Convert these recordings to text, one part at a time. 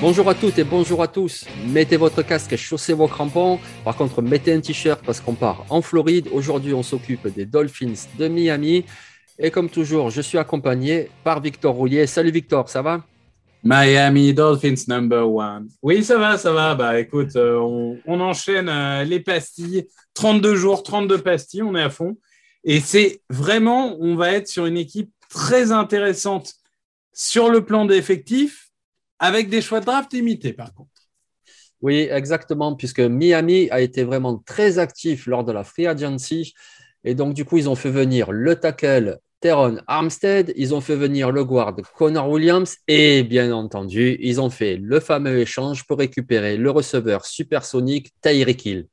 Bonjour à toutes et bonjour à tous. Mettez votre casque et chaussez vos crampons. Par contre, mettez un t-shirt parce qu'on part en Floride. Aujourd'hui, on s'occupe des Dolphins de Miami. Et comme toujours, je suis accompagné par Victor Rouillet. Salut Victor, ça va? Miami Dolphins number one. Oui, ça va, ça va. Bah écoute, euh, on, enchaîne euh, les pastilles. 32 jours, 32 pastilles, on est à fond. Et c'est vraiment, on va être sur une équipe très intéressante sur le plan d'effectifs, avec des choix de draft limités par contre. Oui, exactement, puisque Miami a été vraiment très actif lors de la free agency. Et donc, du coup, ils ont fait venir le tackle Teron Armstead, ils ont fait venir le guard Connor Williams et bien entendu, ils ont fait le fameux échange pour récupérer le receveur supersonique Tyreek Hill.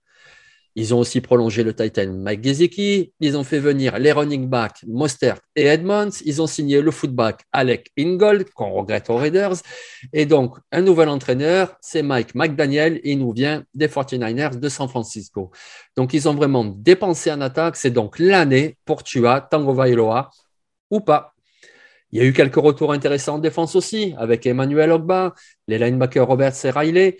Ils ont aussi prolongé le Titan Mike Gesicki. Ils ont fait venir les running backs Mostert et Edmonds. Ils ont signé le footback Alec Ingold, qu'on regrette aux Raiders. Et donc, un nouvel entraîneur, c'est Mike McDaniel. Il nous vient des 49ers de San Francisco. Donc, ils ont vraiment dépensé en attaque. C'est donc l'année pour Tua, Tango Vailoa ou pas. Il y a eu quelques retours intéressants en défense aussi, avec Emmanuel Ogba, les linebackers Roberts et Riley.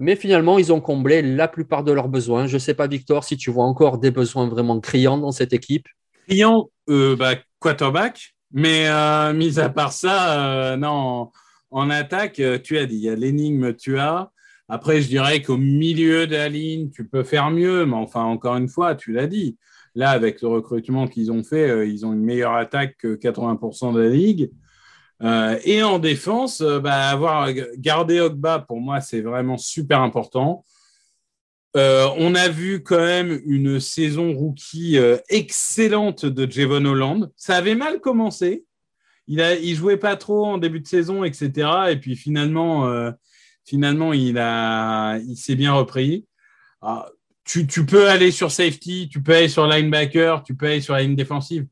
Mais finalement, ils ont comblé la plupart de leurs besoins. Je ne sais pas, Victor, si tu vois encore des besoins vraiment criants dans cette équipe. Criant, euh, bah, quarterback. Mais euh, mis à part ça, euh, non, en attaque, euh, tu as dit, il y a l'énigme, tu as. Après, je dirais qu'au milieu de la ligne, tu peux faire mieux. Mais enfin, encore une fois, tu l'as dit. Là, avec le recrutement qu'ils ont fait, ils ont une meilleure attaque que 80% de la ligue. Euh, et en défense, euh, bah, avoir gardé Ogba, pour moi, c'est vraiment super important. Euh, on a vu quand même une saison rookie excellente de Javon Holland. Ça avait mal commencé. Il, a, jouait pas trop en début de saison, etc. Et puis finalement, finalement, il s'est bien repris. Ah, tu, tu peux aller sur safety, tu peux aller sur linebacker, tu peux aller sur la ligne défensive.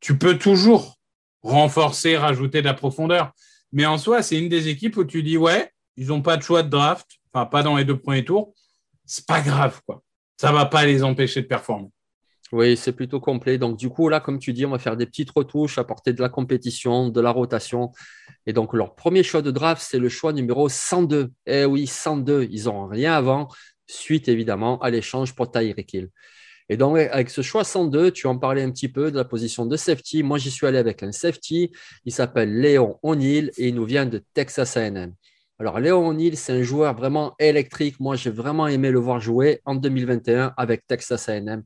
Tu peux toujours renforcer, rajouter de la profondeur. Mais en soi, c'est une des équipes où tu dis, ouais, ils n'ont pas de choix de draft, enfin, pas dans les deux premiers tours. C'est pas grave, quoi. Ça va pas les empêcher de performer. Oui, c'est plutôt complet. Donc, du coup, là, comme tu dis, on va faire des petites retouches, apporter de la compétition, de la rotation. Et donc, leur premier choix de draft, c'est le choix numéro 102. Eh oui, 102. Ils n'ont rien avant, suite évidemment à l'échange pour Tyreek Hill. Et donc, avec ce choix 102, tu en parlais un petit peu de la position de safety. Moi, j'y suis allé avec un safety. Il s'appelle Léon O'Neill et il nous vient de Texas A&M. Alors, Léon O'Neill, c'est un joueur vraiment électrique. Moi, j'ai vraiment aimé le voir jouer en 2021 avec Texas A&M.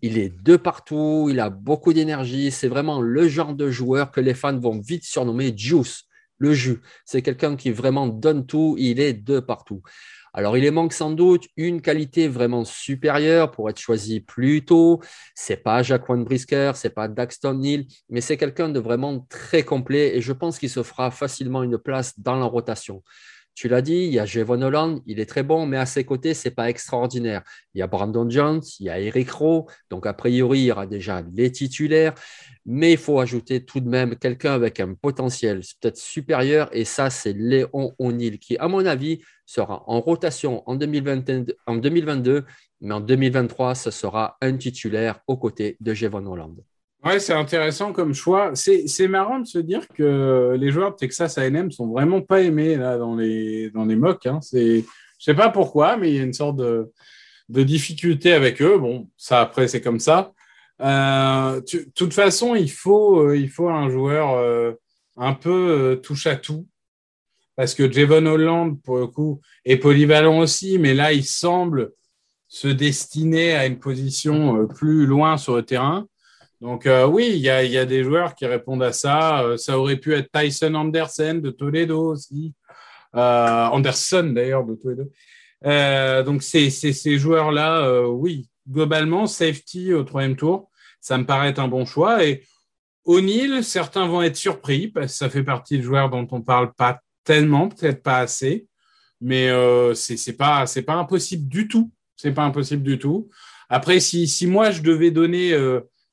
Il est de partout, il a beaucoup d'énergie. C'est vraiment le genre de joueur que les fans vont vite surnommer Juice. le jus. C'est quelqu'un qui vraiment donne tout, il est de partout. Alors, il manque sans doute une qualité vraiment supérieure pour être choisi plus tôt. C'est pas Jacqueline Brisker, c'est pas Daxton Hill, mais c'est quelqu'un de vraiment très complet et je pense qu'il se fera facilement une place dans la rotation. Tu l'as dit, il y a Jevon Holland, il est très bon, mais à ses côtés, c'est pas extraordinaire. Il y a Brandon Jones, il y a Eric Rowe, donc a priori, il y aura déjà les titulaires, mais il faut ajouter tout de même quelqu'un avec un potentiel peut-être supérieur, et ça, c'est Léon O'Neill, qui, à mon avis, sera en rotation en 2022, en 2022 mais en 2023, ce sera un titulaire aux côtés de Jevon Holland. Ouais, c'est intéressant comme choix. C'est marrant de se dire que les joueurs de Texas A&M sont vraiment pas aimés là, dans, les, dans les mocks. Hein. Je sais pas pourquoi, mais il y a une sorte de, de difficulté avec eux. Bon, ça après, c'est comme ça. Euh, de toute façon, il faut, euh, il faut un joueur euh, un peu touche à tout. Parce que Javon Holland, pour le coup, est polyvalent aussi, mais là, il semble se destiner à une position plus loin sur le terrain. Donc euh, oui, il y a, des joueurs qui répondent à ça. Euh, ça aurait pu être Tyson Anderson de Toledo aussi. Euh, Anderson d'ailleurs de Toledo. donc c'est ces joueurs-là, oui, globalement, safety au troisième tour, ça me paraît un bon choix. Et O'Neill, certains vont être surpris parce que ça fait partie de joueurs dont on parle pas tellement, peut-être pas assez. Mais c'est pas, pas impossible du tout. C'est pas impossible du tout. Après, si, si moi je devais donner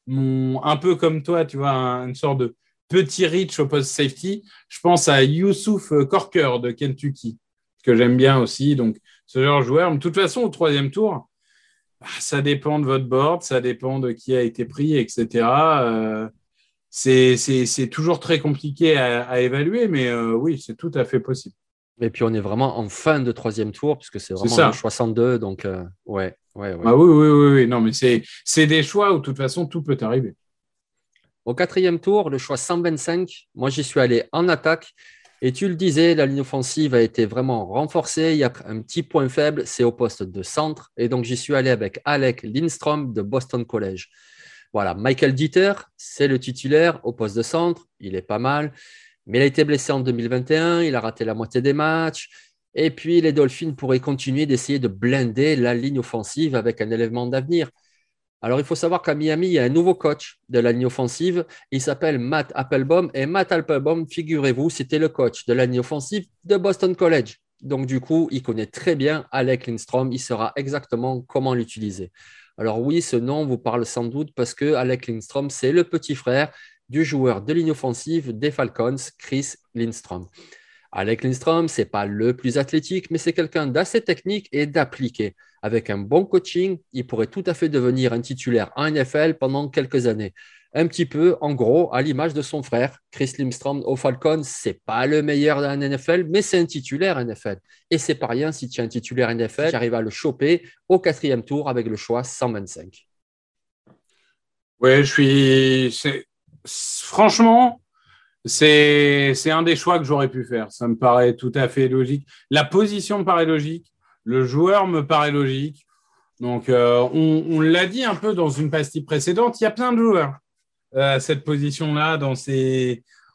un peu comme toi, tu vois, une sorte de petit reach au post safety. Je pense à Youssouf Corker de Kentucky, que j'aime bien aussi. Donc, ce genre de joueur. de toute façon, au troisième tour, bah, ça dépend de votre board, ça dépend de qui a été pris, etc. Euh, c'est toujours très compliqué à, évaluer, mais euh, oui, c'est tout à fait possible. Et puis on est vraiment en fin de troisième tour, puisque c'est vraiment le 62, donc euh, ouais, ouais, ouais. Ah oui, oui, oui, oui, non, mais c'est des choix où de toute façon tout peut arriver. Au quatrième tour, le choix 125, moi j'y suis allé en attaque. Et tu le disais, la ligne offensive a été vraiment renforcée. Il y a un petit point faible, c'est au poste de centre. Et donc j'y suis allé avec Alec Lindstrom de Boston College. Voilà, Michael Dieter, c'est le titulaire au poste de centre. Il est pas mal. Mais il a été blessé en 2021, il a raté la moitié des matchs. Et puis, les Dolphins pourraient continuer d'essayer de blinder la ligne offensive avec un élément d'avenir. Alors, il faut savoir qu'à Miami, il y a un nouveau coach de la ligne offensive. Il s'appelle Matt Applebaum. Et Matt Applebaum, figurez-vous, c'était le coach de la ligne offensive de Boston College. Donc, du coup, il connaît très bien Alec Lindstrom. Il saura exactement comment l'utiliser. Alors, oui, ce nom vous parle sans doute parce que Alec Lindstrom, c'est le petit frère du joueur de ligne offensive des Falcons, Chris Lindstrom. Alec Lindstrom, c'est pas le plus athlétique, mais c'est quelqu'un d'assez technique et d'appliqué. Avec un bon coaching, il pourrait tout à fait devenir un titulaire en NFL pendant quelques années. Un petit peu, en gros, à l'image de son frère, Chris Lindstrom au Falcons, c'est pas le meilleur d'un NFL, mais c'est un titulaire NFL. Et c'est pas rien si tu es un titulaire NFL, j'arrive à le choper au quatrième tour avec le choix 125. Oui, je suis franchement, c'est un des choix que j'aurais pu faire. Ça me paraît tout à fait logique. La position me paraît logique. Le joueur me paraît logique. Donc, euh, on, l'a dit un peu dans une pastille précédente, il y a plein de joueurs euh, à cette position-là,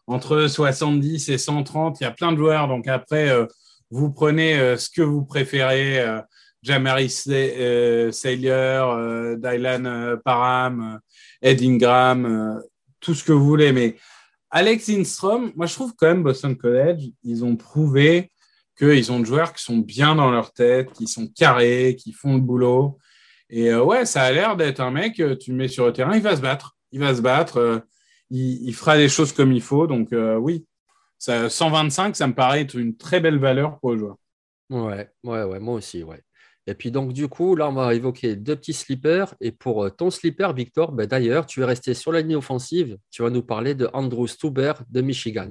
entre 70 et 130, il y a plein de joueurs. Donc après, euh, vous prenez ce que vous préférez. Jamari Saylor, Dylan Parham, Ed Ingram, tout ce que vous voulez, mais Alex Instrom, moi je trouve quand même Boston College, ils ont prouvé qu'ils ont des joueurs qui sont bien dans leur tête, qui sont carrés, qui font le boulot. Et euh, ouais, ça a l'air d'être un mec, euh, tu le mets sur le terrain, il va se battre. Il va se battre, euh, il, fera des choses comme il faut. Donc oui, ça, 125, ça me paraît être une très belle valeur pour le joueur. Ouais, ouais, ouais, moi aussi, ouais. Et puis donc du coup, là, on va évoquer deux petits slippers. Et pour euh, ton slipper, Victor, ben, d'ailleurs, tu es resté sur la ligne offensive. Tu vas nous parler de Andrew Stuber de Michigan.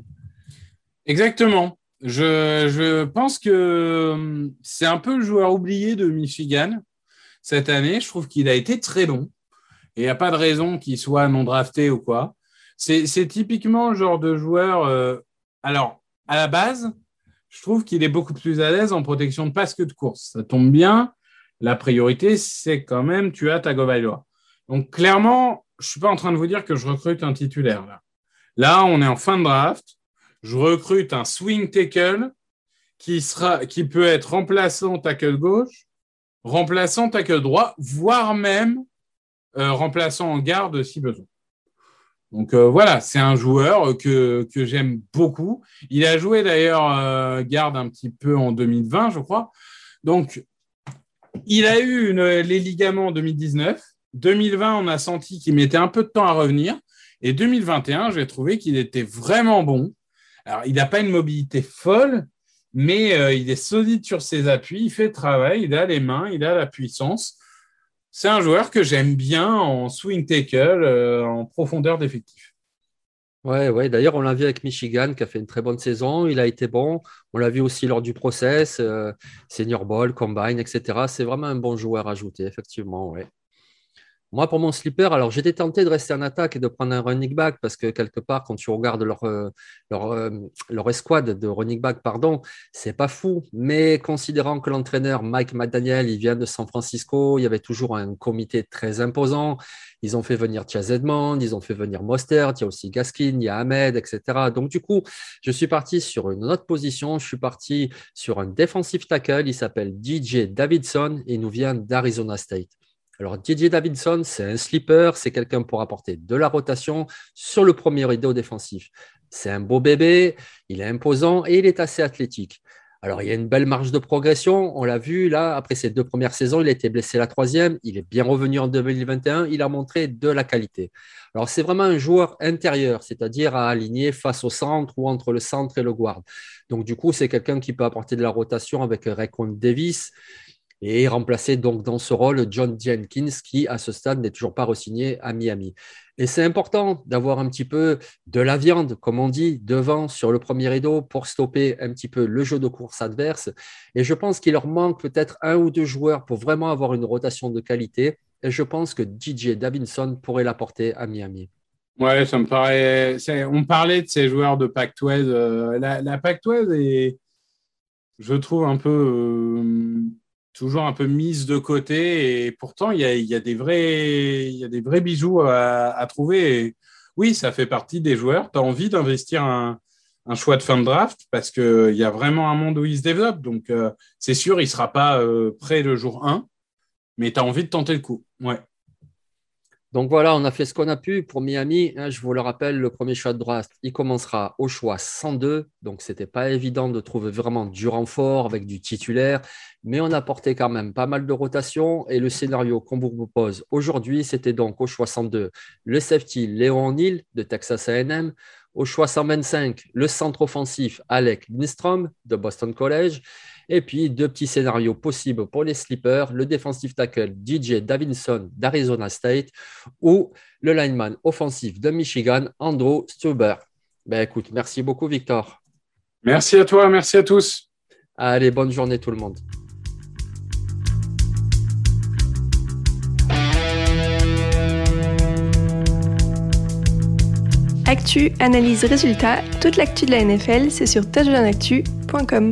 Exactement. Je, pense que hum, c'est un peu le joueur oublié de Michigan cette année. Je trouve qu'il a été très bon. Et il n'y a pas de raison qu'il soit non drafté ou quoi. C'est typiquement le genre de joueur. Euh, alors, à la base, je trouve qu'il est beaucoup plus à l'aise en protection de passe que de course. Ça tombe bien. La priorité, c'est quand même tu as Tagovailoa. Donc clairement, je suis pas en train de vous dire que je recrute un titulaire là. Là, on est en fin de draft. je recrute un swing tackle qui peut être remplaçant tackle gauche, remplaçant tackle droit, voire même euh, remplaçant en garde si besoin. Donc euh, voilà, c'est un joueur que, j'aime beaucoup. Il a joué d'ailleurs euh, garde un petit peu en 2020, je crois. Donc, il a eu les ligaments en 2019. 2020, on a senti qu'il mettait un peu de temps à revenir. Et 2021, j'ai trouvé qu'il était vraiment bon. Alors, il n'a pas une mobilité folle, mais euh, il est solide sur ses appuis, il fait le travail, il a les mains, il a la puissance. C'est un joueur que j'aime bien en swing tackle, euh, en profondeur d'effectif. Ouais, ouais. D'ailleurs, on l'a vu avec Michigan qui a fait une très bonne saison. Il a été bon. On l'a vu aussi lors du process, euh, senior ball, combine, etc. C'est vraiment un bon joueur à ajouter, effectivement. Ouais. Moi, pour mon slipper, alors j'étais tenté de rester en attaque et de prendre un running back parce que quelque part, quand tu regardes leur, euh, leur, euh, leur escouade de running back, pardon, c'est pas fou. Mais considérant que l'entraîneur Mike McDaniel, il vient de San Francisco, il y avait toujours un comité très imposant. Ils ont fait venir Chaz Edmond, ils ont fait venir Mostert, il y a aussi Gaskin, il y a Ahmed, etc. Donc, du coup, je suis parti sur une autre position. Je suis parti sur un defensive tackle. Il s'appelle DJ Davidson et il nous vient d'Arizona State. Alors, Didier Davidson, c'est un sleeper, c'est quelqu'un pour apporter de la rotation sur le premier rideau défensif. C'est un beau bébé, il est imposant et il est assez athlétique. Alors, il y a une belle marge de progression. On l'a vu là, après ses deux premières saisons, il a été blessé la troisième. Il est bien revenu en 2021. Il a montré de la qualité. Alors, c'est vraiment un joueur intérieur, c'est-à-dire à aligner face au centre ou entre le centre et le guard. Donc, du coup, c'est quelqu'un qui peut apporter de la rotation avec Raekwon Davis et remplacer donc dans ce rôle John Jenkins qui à ce stade n'est toujours pas re-signé à Miami. Et c'est important d'avoir un petit peu de la viande, comme on dit, devant sur le premier rideau pour stopper un petit peu le jeu de course adverse. Et je pense qu'il leur manque peut-être un ou deux joueurs pour vraiment avoir une rotation de qualité. Et je pense que DJ Davinson pourrait l'apporter à Miami. Ouais, ça me paraît. On parlait de ces joueurs de Pac-12. Euh, la, la Pac-12 est, je trouve, un peu. Euh, toujours un peu mise de côté. Et pourtant, il y a, des, vrais, bijoux à, trouver. Oui, ça fait partie des joueurs. Tu as envie d'investir un, choix de fin de draft parce qu'il y a vraiment un monde où il se développe. Donc, euh, c'est sûr, il ne sera pas euh, prêt le jour 1, mais tu as envie de tenter le coup. Ouais. Donc voilà, on a fait ce qu'on a pu pour Miami. Hein, je vous le rappelle, le premier choix de draft, il commencera au choix 102. Donc ce n'était pas évident de trouver vraiment du renfort avec du titulaire, mais on a porté quand même pas mal de rotation. Et le scénario qu'on vous propose aujourd'hui, c'était donc au choix 102, le safety Léon Neal de Texas AM. Au choix 125, le centre offensif Alec Lindstrom de Boston College. Et puis, deux petits scénarios possibles pour les sleepers, le defensive tackle DJ Davinson d'Arizona State ou le lineman offensif de Michigan, Andrew Stuber. Ben, écoute, merci beaucoup, Victor. Merci à toi, merci à tous. Allez, bonne journée tout le monde. Actu, analyse, résultat, toute l'actu de la NFL, c'est sur touchdownactu.com.